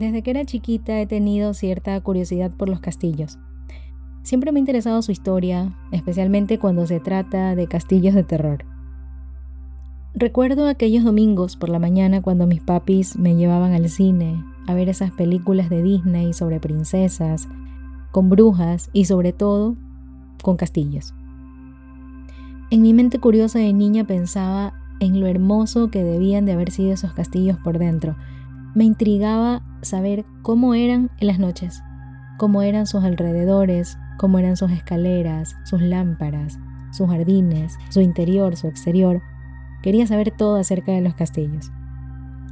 Desde que era chiquita he tenido cierta curiosidad por los castillos. Siempre me ha interesado su historia, especialmente cuando se trata de castillos de terror. Recuerdo aquellos domingos por la mañana cuando mis papis me llevaban al cine a ver esas películas de Disney sobre princesas, con brujas y sobre todo con castillos. En mi mente curiosa de niña pensaba en lo hermoso que debían de haber sido esos castillos por dentro. Me intrigaba saber cómo eran en las noches, cómo eran sus alrededores, cómo eran sus escaleras, sus lámparas, sus jardines, su interior, su exterior. Quería saber todo acerca de los castillos.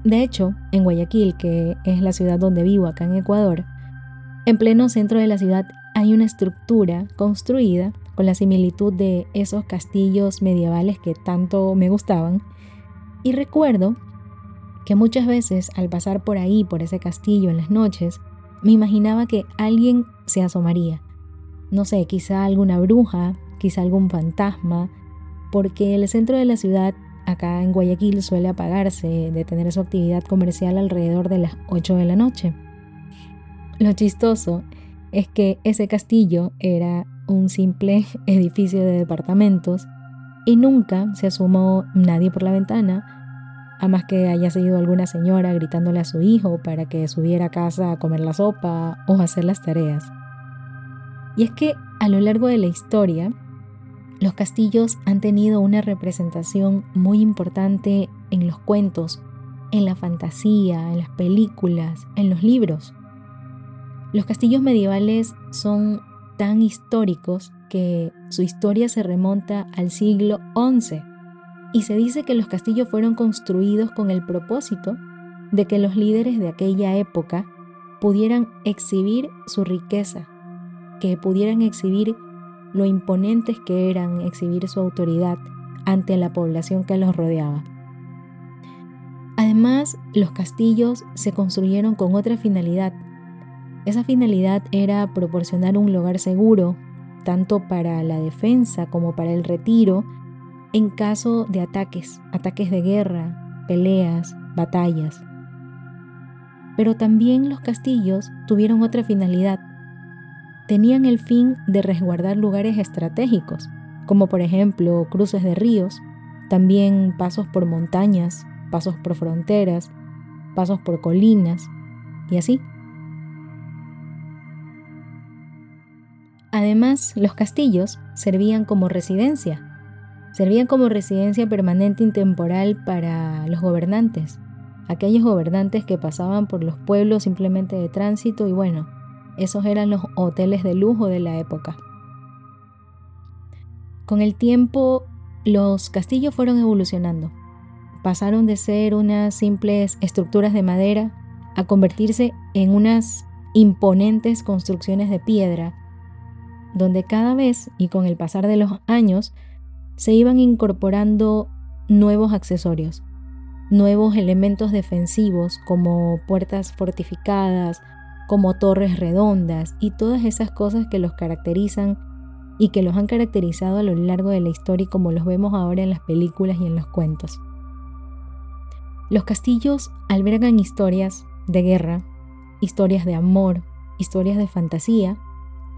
De hecho, en Guayaquil, que es la ciudad donde vivo acá en Ecuador, en pleno centro de la ciudad hay una estructura construida con la similitud de esos castillos medievales que tanto me gustaban. Y recuerdo que muchas veces al pasar por ahí, por ese castillo en las noches, me imaginaba que alguien se asomaría. No sé, quizá alguna bruja, quizá algún fantasma, porque el centro de la ciudad, acá en Guayaquil, suele apagarse, de tener su actividad comercial alrededor de las 8 de la noche. Lo chistoso es que ese castillo era un simple edificio de departamentos y nunca se asomó nadie por la ventana a más que haya sido alguna señora gritándole a su hijo para que subiera a casa a comer la sopa o hacer las tareas. Y es que a lo largo de la historia, los castillos han tenido una representación muy importante en los cuentos, en la fantasía, en las películas, en los libros. Los castillos medievales son tan históricos que su historia se remonta al siglo XI y se dice que los castillos fueron construidos con el propósito de que los líderes de aquella época pudieran exhibir su riqueza, que pudieran exhibir lo imponentes que eran, exhibir su autoridad ante la población que los rodeaba. Además, los castillos se construyeron con otra finalidad. Esa finalidad era proporcionar un lugar seguro, tanto para la defensa como para el retiro en caso de ataques, ataques de guerra, peleas, batallas. Pero también los castillos tuvieron otra finalidad. Tenían el fin de resguardar lugares estratégicos, como por ejemplo cruces de ríos, también pasos por montañas, pasos por fronteras, pasos por colinas, y así. Además, los castillos servían como residencia servían como residencia permanente intemporal para los gobernantes, aquellos gobernantes que pasaban por los pueblos simplemente de tránsito y bueno, esos eran los hoteles de lujo de la época. Con el tiempo, los castillos fueron evolucionando. Pasaron de ser unas simples estructuras de madera a convertirse en unas imponentes construcciones de piedra, donde cada vez y con el pasar de los años se iban incorporando nuevos accesorios, nuevos elementos defensivos como puertas fortificadas, como torres redondas y todas esas cosas que los caracterizan y que los han caracterizado a lo largo de la historia como los vemos ahora en las películas y en los cuentos. Los castillos albergan historias de guerra, historias de amor, historias de fantasía,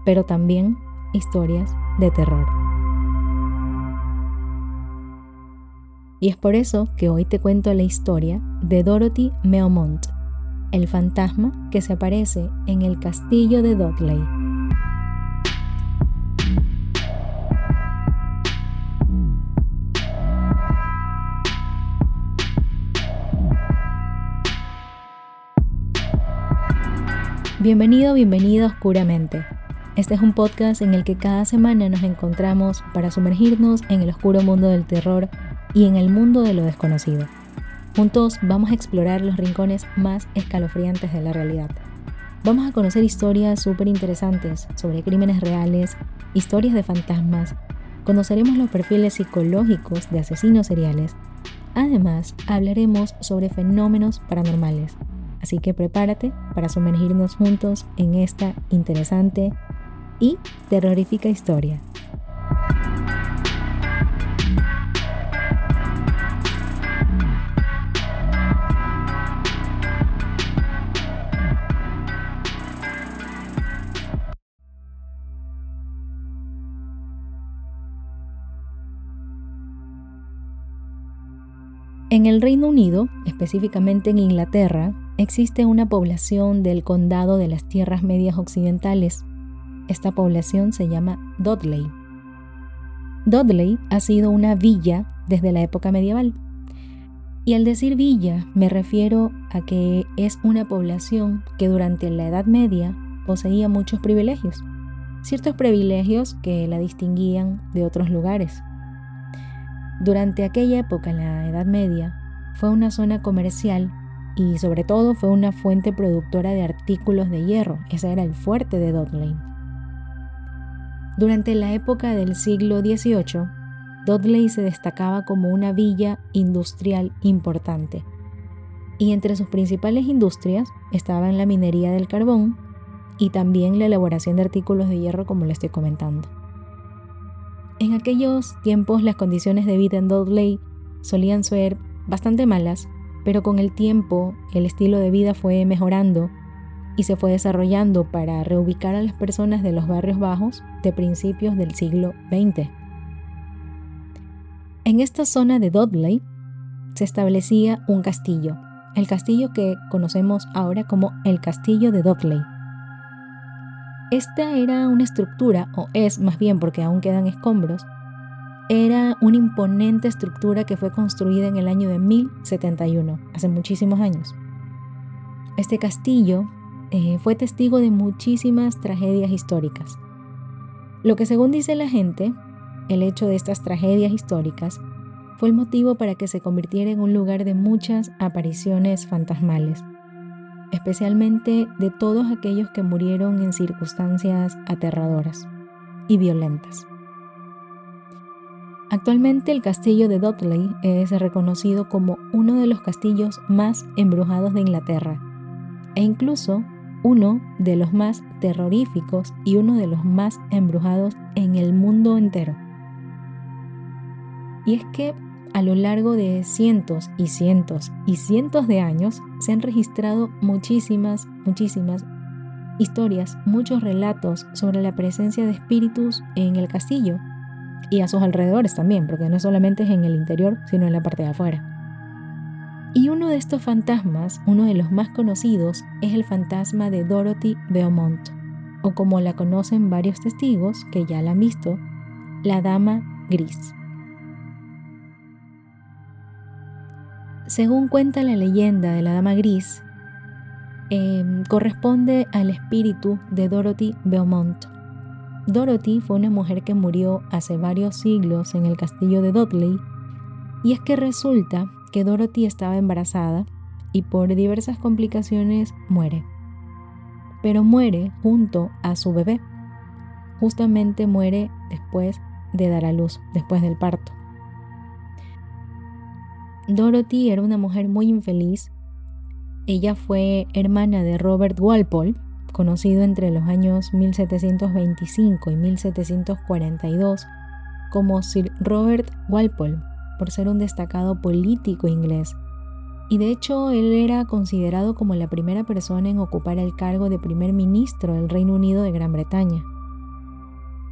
pero también historias de terror. Y es por eso que hoy te cuento la historia de Dorothy Meomont, el fantasma que se aparece en el castillo de Dudley. Bienvenido, bienvenido Oscuramente. Este es un podcast en el que cada semana nos encontramos para sumergirnos en el oscuro mundo del terror y en el mundo de lo desconocido. Juntos vamos a explorar los rincones más escalofriantes de la realidad. Vamos a conocer historias súper interesantes sobre crímenes reales, historias de fantasmas, conoceremos los perfiles psicológicos de asesinos seriales. Además, hablaremos sobre fenómenos paranormales. Así que prepárate para sumergirnos juntos en esta interesante y terrorífica historia. En el Reino Unido, específicamente en Inglaterra, existe una población del condado de las Tierras Medias Occidentales. Esta población se llama Dudley. Dudley ha sido una villa desde la época medieval. Y al decir villa me refiero a que es una población que durante la Edad Media poseía muchos privilegios, ciertos privilegios que la distinguían de otros lugares. Durante aquella época, en la Edad Media, fue una zona comercial y sobre todo fue una fuente productora de artículos de hierro. Ese era el fuerte de Dudley. Durante la época del siglo XVIII, Dudley se destacaba como una villa industrial importante. Y entre sus principales industrias estaban la minería del carbón y también la elaboración de artículos de hierro como le estoy comentando. En aquellos tiempos las condiciones de vida en Dudley solían ser bastante malas, pero con el tiempo el estilo de vida fue mejorando y se fue desarrollando para reubicar a las personas de los barrios bajos de principios del siglo XX. En esta zona de Dudley se establecía un castillo, el castillo que conocemos ahora como el castillo de Dudley. Esta era una estructura, o es más bien porque aún quedan escombros, era una imponente estructura que fue construida en el año de 1071, hace muchísimos años. Este castillo eh, fue testigo de muchísimas tragedias históricas. Lo que según dice la gente, el hecho de estas tragedias históricas fue el motivo para que se convirtiera en un lugar de muchas apariciones fantasmales, especialmente de todos aquellos que murieron en circunstancias aterradoras y violentas. Actualmente el castillo de Dudley es reconocido como uno de los castillos más embrujados de Inglaterra e incluso uno de los más terroríficos y uno de los más embrujados en el mundo entero. Y es que a lo largo de cientos y cientos y cientos de años se han registrado muchísimas, muchísimas historias, muchos relatos sobre la presencia de espíritus en el castillo y a sus alrededores también, porque no solamente es en el interior, sino en la parte de afuera. Y uno de estos fantasmas, uno de los más conocidos, es el fantasma de Dorothy Beaumont, o como la conocen varios testigos que ya la han visto, la Dama Gris. Según cuenta la leyenda de la Dama Gris, em, corresponde al espíritu de Dorothy Beaumont. Dorothy fue una mujer que murió hace varios siglos en el castillo de Dudley, y es que resulta que Dorothy estaba embarazada y por diversas complicaciones muere. Pero muere junto a su bebé. Justamente muere después de dar a luz, después del parto. Dorothy era una mujer muy infeliz. Ella fue hermana de Robert Walpole, conocido entre los años 1725 y 1742 como Sir Robert Walpole, por ser un destacado político inglés. Y de hecho él era considerado como la primera persona en ocupar el cargo de primer ministro del Reino Unido de Gran Bretaña.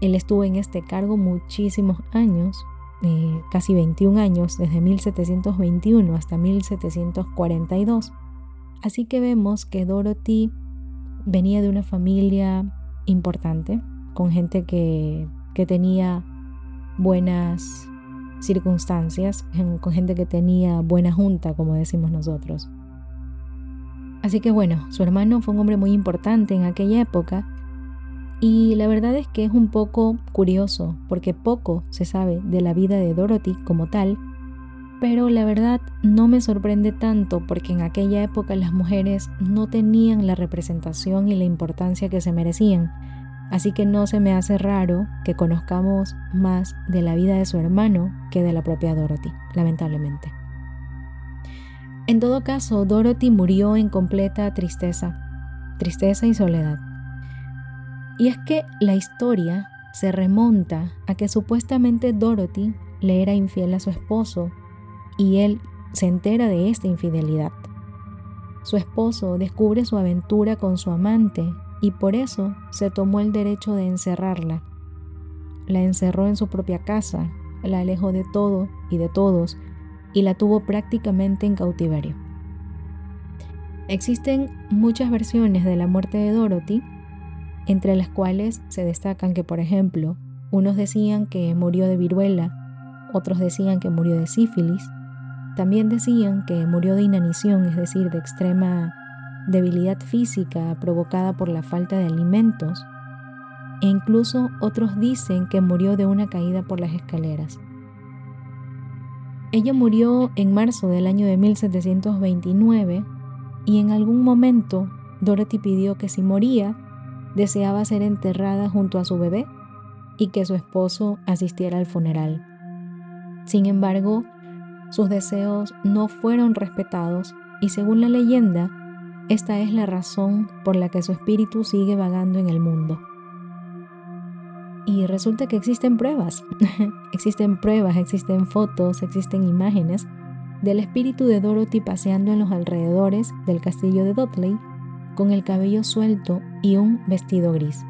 Él estuvo en este cargo muchísimos años, eh, casi 21 años, desde 1721 hasta 1742. Así que vemos que Dorothy venía de una familia importante, con gente que, que tenía buenas circunstancias, con gente que tenía buena junta, como decimos nosotros. Así que bueno, su hermano fue un hombre muy importante en aquella época y la verdad es que es un poco curioso porque poco se sabe de la vida de Dorothy como tal, pero la verdad no me sorprende tanto porque en aquella época las mujeres no tenían la representación y la importancia que se merecían Así que no se me hace raro que conozcamos más de la vida de su hermano que de la propia Dorothy, lamentablemente. En todo caso, Dorothy murió en completa tristeza, tristeza y soledad. Y es que la historia se remonta a que supuestamente Dorothy le era infiel a su esposo y él se entera de esta infidelidad. Su esposo descubre su aventura con su amante y por eso se tomó el derecho de encerrarla. La encerró en su propia casa, la alejó de todo y de todos y la tuvo prácticamente en cautiverio. Existen muchas versiones de la muerte de Dorothy, entre las cuales se destacan que, por ejemplo, unos decían que murió de viruela, otros decían que murió de sífilis, también decían que murió de inanición, es decir, de extrema debilidad física provocada por la falta de alimentos, e incluso otros dicen que murió de una caída por las escaleras. Ella murió en marzo del año de 1729 y en algún momento Dorothy pidió que si moría, deseaba ser enterrada junto a su bebé y que su esposo asistiera al funeral. Sin embargo, sus deseos no fueron respetados y según la leyenda, esta es la razón por la que su espíritu sigue vagando en el mundo. Y resulta que existen pruebas, existen pruebas, existen fotos, existen imágenes del espíritu de Dorothy paseando en los alrededores del castillo de Dudley con el cabello suelto y un vestido gris.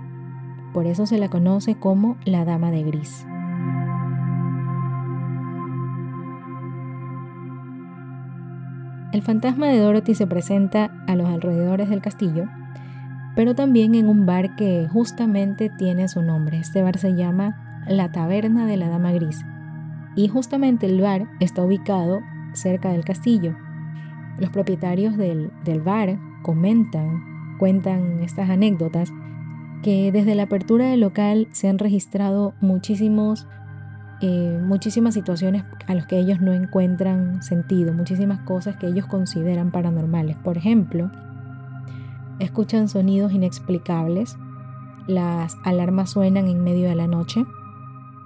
Por eso se la conoce como la Dama de Gris. El fantasma de Dorothy se presenta a los alrededores del castillo, pero también en un bar que justamente tiene su nombre. Este bar se llama La Taberna de la Dama Gris y justamente el bar está ubicado cerca del castillo. Los propietarios del, del bar comentan, cuentan estas anécdotas, que desde la apertura del local se han registrado muchísimos eh, muchísimas situaciones a las que ellos no encuentran sentido, muchísimas cosas que ellos consideran paranormales. Por ejemplo, escuchan sonidos inexplicables, las alarmas suenan en medio de la noche,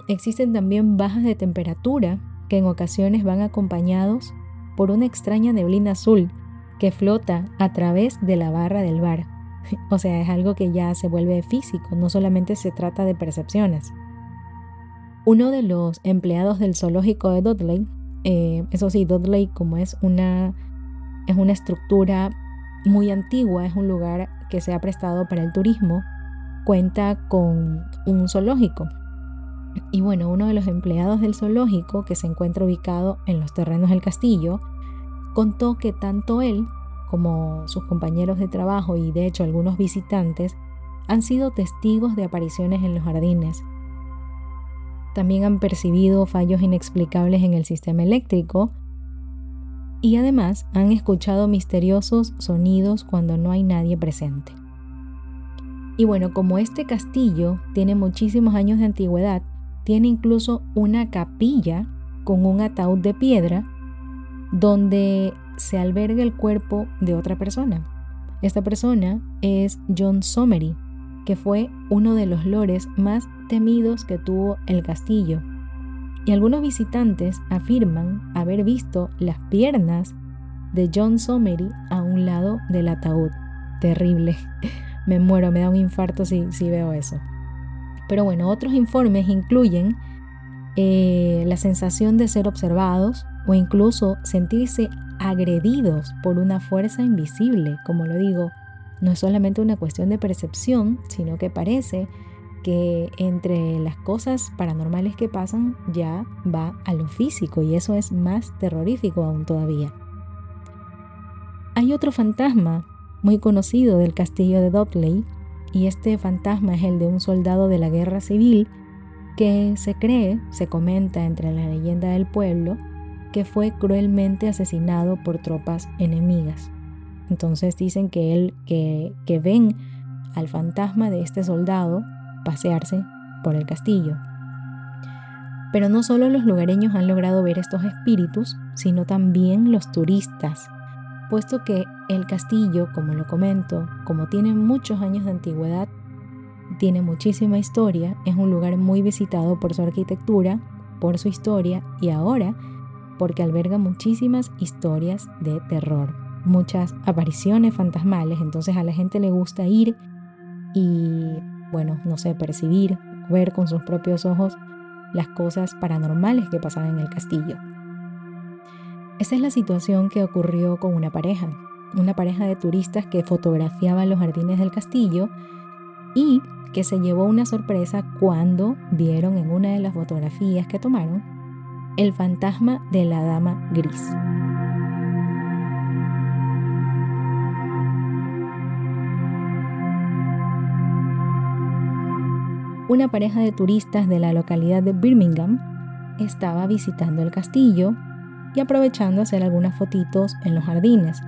existen también bajas de temperatura que en ocasiones van acompañados por una extraña neblina azul que flota a través de la barra del bar. O sea, es algo que ya se vuelve físico, no solamente se trata de percepciones. Uno de los empleados del zoológico de Dudley, eh, eso sí, Dudley como es una, es una estructura muy antigua, es un lugar que se ha prestado para el turismo, cuenta con un zoológico. Y bueno, uno de los empleados del zoológico, que se encuentra ubicado en los terrenos del castillo, contó que tanto él como sus compañeros de trabajo y de hecho algunos visitantes han sido testigos de apariciones en los jardines también han percibido fallos inexplicables en el sistema eléctrico y además han escuchado misteriosos sonidos cuando no hay nadie presente. Y bueno, como este castillo tiene muchísimos años de antigüedad, tiene incluso una capilla con un ataúd de piedra donde se alberga el cuerpo de otra persona. Esta persona es John Somery, que fue uno de los lores más temidos que tuvo el castillo. Y algunos visitantes afirman haber visto las piernas de John Somery a un lado del ataúd. Terrible. me muero, me da un infarto si, si veo eso. Pero bueno, otros informes incluyen eh, la sensación de ser observados o incluso sentirse agredidos por una fuerza invisible, como lo digo, no es solamente una cuestión de percepción, sino que parece que entre las cosas paranormales que pasan ya va a lo físico y eso es más terrorífico aún todavía. Hay otro fantasma muy conocido del castillo de Dudley y este fantasma es el de un soldado de la guerra civil que se cree, se comenta entre la leyenda del pueblo, que fue cruelmente asesinado por tropas enemigas. Entonces dicen que él que, que ven al fantasma de este soldado pasearse por el castillo. Pero no solo los lugareños han logrado ver estos espíritus, sino también los turistas, puesto que el castillo, como lo comento, como tiene muchos años de antigüedad, tiene muchísima historia, es un lugar muy visitado por su arquitectura, por su historia y ahora porque alberga muchísimas historias de terror muchas apariciones fantasmales, entonces a la gente le gusta ir y, bueno, no sé, percibir, ver con sus propios ojos las cosas paranormales que pasaban en el castillo. Esa es la situación que ocurrió con una pareja, una pareja de turistas que fotografiaban los jardines del castillo y que se llevó una sorpresa cuando vieron en una de las fotografías que tomaron El fantasma de la dama gris. Una pareja de turistas de la localidad de Birmingham estaba visitando el castillo y aprovechando hacer algunas fotitos en los jardines.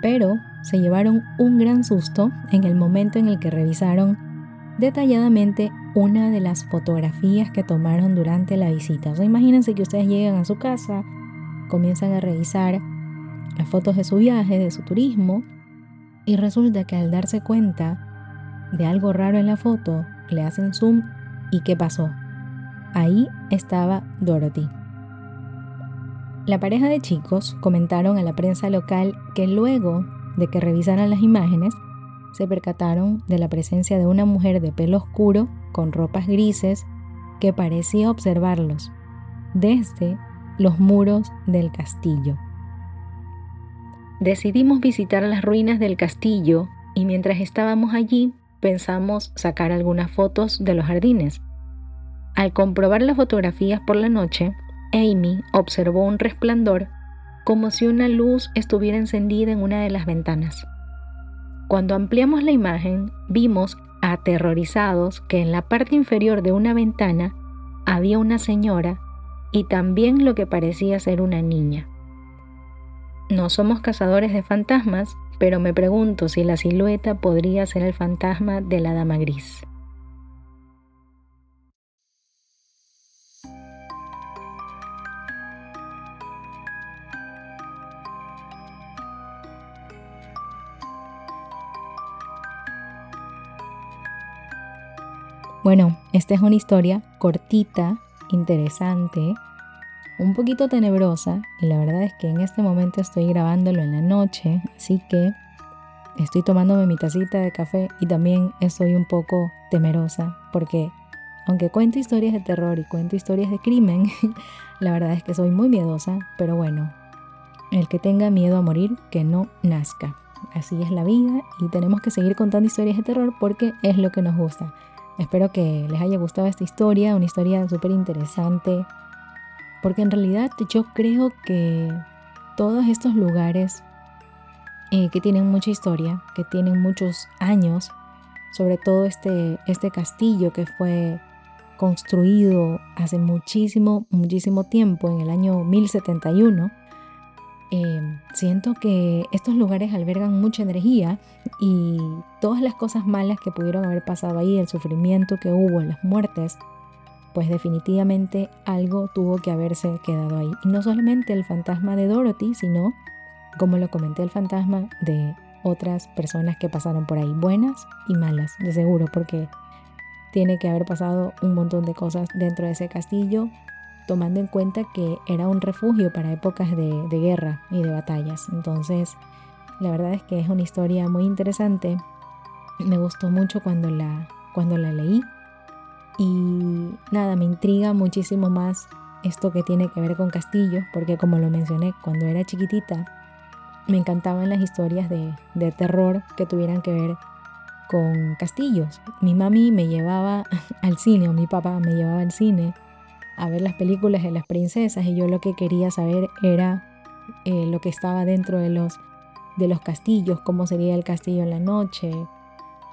Pero se llevaron un gran susto en el momento en el que revisaron detalladamente una de las fotografías que tomaron durante la visita. O sea, imagínense que ustedes llegan a su casa, comienzan a revisar las fotos de su viaje, de su turismo, y resulta que al darse cuenta de algo raro en la foto, le hacen zoom y ¿qué pasó? Ahí estaba Dorothy. La pareja de chicos comentaron a la prensa local que luego de que revisaran las imágenes, se percataron de la presencia de una mujer de pelo oscuro con ropas grises que parecía observarlos desde los muros del castillo. Decidimos visitar las ruinas del castillo y mientras estábamos allí pensamos sacar algunas fotos de los jardines. Al comprobar las fotografías por la noche, Amy observó un resplandor como si una luz estuviera encendida en una de las ventanas. Cuando ampliamos la imagen, vimos aterrorizados que en la parte inferior de una ventana había una señora y también lo que parecía ser una niña. No somos cazadores de fantasmas, pero me pregunto si la silueta podría ser el fantasma de la dama gris. Bueno, esta es una historia cortita, interesante, un poquito tenebrosa y la verdad es que en este momento estoy grabándolo en la noche, así que estoy tomándome mi tacita de café y también estoy un poco temerosa porque aunque cuento historias de terror y cuento historias de crimen, la verdad es que soy muy miedosa, pero bueno, el que tenga miedo a morir, que no nazca. Así es la vida y tenemos que seguir contando historias de terror porque es lo que nos gusta. Espero que les haya gustado esta historia, una historia súper interesante, porque en realidad yo creo que todos estos lugares eh, que tienen mucha historia, que tienen muchos años, sobre todo este, este castillo que fue construido hace muchísimo, muchísimo tiempo, en el año 1071, Em, siento que estos lugares albergan mucha energía y todas las cosas malas que pudieron haber pasado ahí, el sufrimiento que hubo, las muertes, pues definitivamente algo tuvo que haberse quedado ahí. Y no solamente el fantasma de Dorothy, sino, como lo comenté, el fantasma de otras personas que pasaron por ahí, buenas y malas, de seguro, porque tiene que haber pasado un montón de cosas dentro de ese castillo tomando en cuenta que era un refugio para épocas de, guerra y de batallas. Entonces, la verdad es que es una historia muy interesante. Me gustó mucho cuando la, cuando la leí. Y nada, me intriga muchísimo más esto que tiene que ver con castillos, porque como lo mencioné, cuando era chiquitita, me encantaban las historias de, de terror que tuvieran que ver con castillos. Mi mami me llevaba al cine, o mi papá me llevaba al cine a ver las películas de las princesas y yo lo que quería saber era eh, lo que estaba dentro de los, de los castillos, cómo sería el castillo en la noche.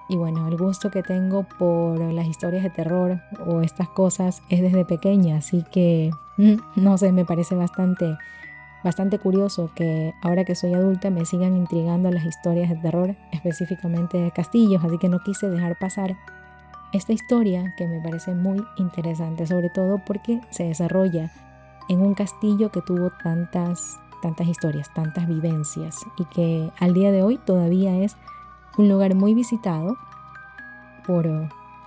Y bueno, el gusto que tengo por las historias de terror o estas cosas es desde pequeña, así que no sé, me parece bastante bastante curioso que ahora que soy adulta me sigan intrigando las historias de terror, específicamente de castillos, así que no quise dejar pasar esta historia que me parece muy interesante, sobre todo porque se desarrolla en un castillo que tuvo tantas, tantas historias, tantas vivencias y que al día de hoy todavía es un lugar muy visitado por,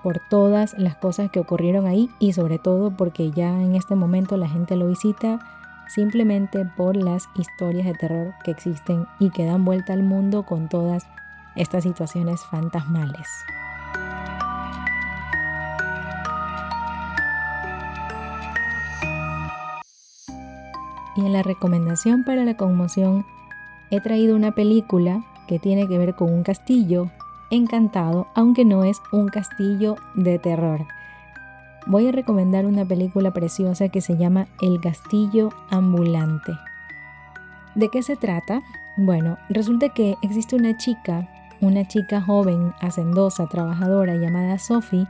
por todas las cosas que ocurrieron ahí y sobre todo porque ya en este momento la gente lo visita simplemente por las historias de terror que existen y que dan vuelta al mundo con todas estas situaciones fantasmales. Y en la recomendación para la conmoción he traído una película que tiene que ver con un castillo encantado, aunque no es un castillo de terror. voy a recomendar una película preciosa que se llama El Castillo Ambulante. ¿De qué se trata? Bueno, resulta que existe una chica, una chica joven, hacendosa, trabajadora llamada Sophie,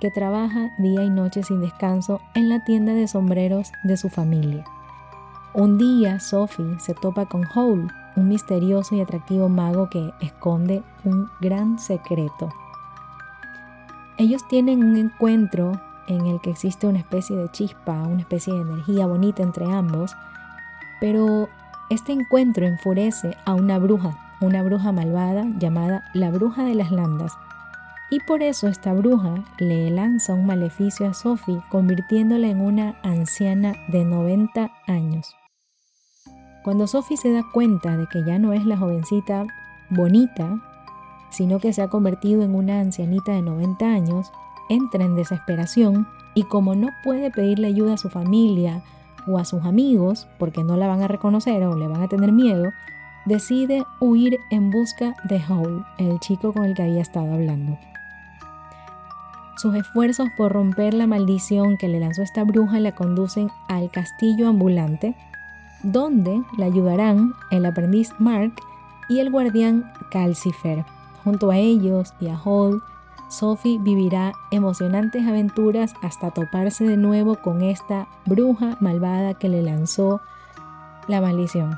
que trabaja día y noche sin descanso en la tienda de sombreros de su familia. Un día Sophie se topa con Hole, un misterioso y atractivo mago que esconde un gran secreto. Ellos tienen un encuentro en el que existe una especie de chispa, una especie de energía bonita entre ambos, pero este encuentro enfurece a una bruja, una bruja malvada llamada la bruja de las landas, y por eso esta bruja le lanza un maleficio a Sophie, convirtiéndola en una anciana de 90 años. Cuando Sophie se da cuenta de que ya no es la jovencita bonita, sino que se ha convertido en una ancianita de 90 años, entra en desesperación y como no puede pedirle ayuda a su familia o a sus amigos, porque no la van a reconocer o le van a tener miedo, decide huir en busca de Howl, el chico con el que había estado hablando. Sus esfuerzos por romper la maldición que le lanzó esta bruja la conducen al castillo ambulante, donde la ayudarán el aprendiz Mark y el guardián Calcifer. Junto a ellos y a Hall, Sophie vivirá emocionantes aventuras hasta toparse de nuevo con esta bruja malvada que le lanzó la maldición.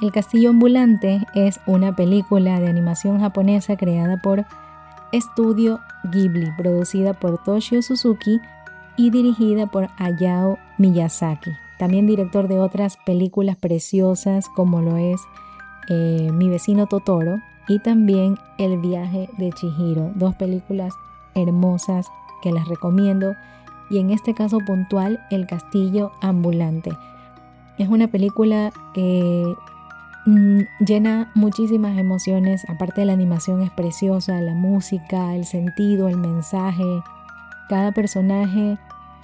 El Castillo Ambulante es una película de animación japonesa creada por Estudio Ghibli, producida por Toshio Suzuki y dirigida por Hayao Miyazaki. También director de otras películas preciosas como lo es eh, Mi vecino Totoro, y también El viaje de Chihiro, dos películas hermosas que las recomiendo y en este caso puntual El castillo ambulante. Es una película que mm, llena muchísimas emociones, aparte de la animación es preciosa, la música, el sentido, el mensaje, cada personaje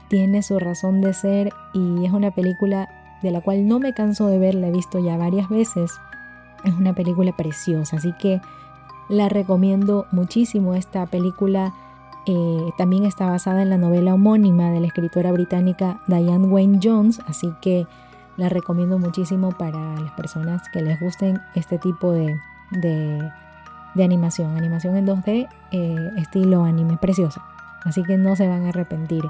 tiene su razón de ser y es una película de la cual no me canso de ver, la he visto ya varias veces. Es una película preciosa, así que la recomiendo muchísimo. Esta película. Eh, también está basada en la novela homónima de la escritora británica Diane Wayne Jones, así que la recomiendo muchísimo para las personas que les gusten este tipo de, de, animación. Animación en 2D, eh, estilo anime, preciosa. Así que no se van a arrepentir.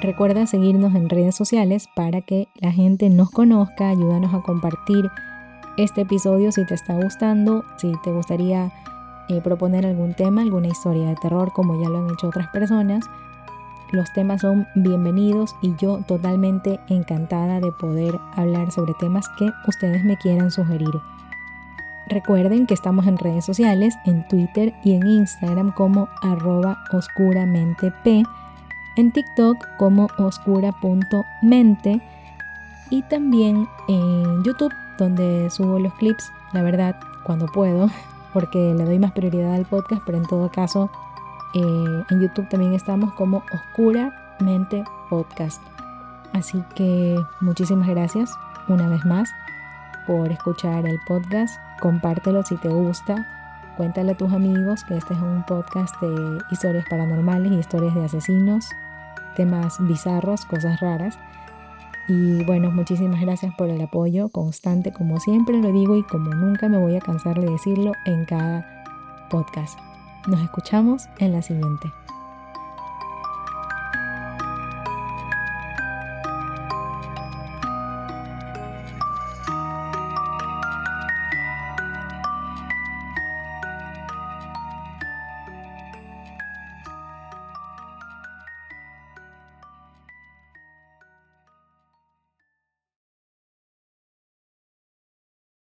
Recuerda seguirnos en redes sociales para que la gente nos conozca, ayúdanos a compartir este episodio si te está gustando, si te gustaría eh, proponer algún tema, alguna historia de terror como ya lo han hecho otras personas. Los temas son bienvenidos y yo totalmente encantada de poder hablar sobre temas que ustedes me quieran sugerir. Recuerden que estamos en redes sociales, en Twitter y en Instagram como arroba oscuramenteP en TikTok como oscura.mente y también en YouTube donde subo los clips, la verdad, cuando puedo, porque le doy más prioridad al podcast, pero en todo caso eh, en YouTube también estamos como Oscuramente Podcast. Así que muchísimas gracias una vez más por escuchar el podcast. Compártelo si te gusta. Cuéntale a tus amigos que este es un podcast de historias paranormales y historias de asesinos temas bizarros, cosas raras. Y bueno, muchísimas gracias por el apoyo constante, como siempre lo digo y como nunca me voy a cansar de decirlo en cada podcast. Nos escuchamos en la siguiente.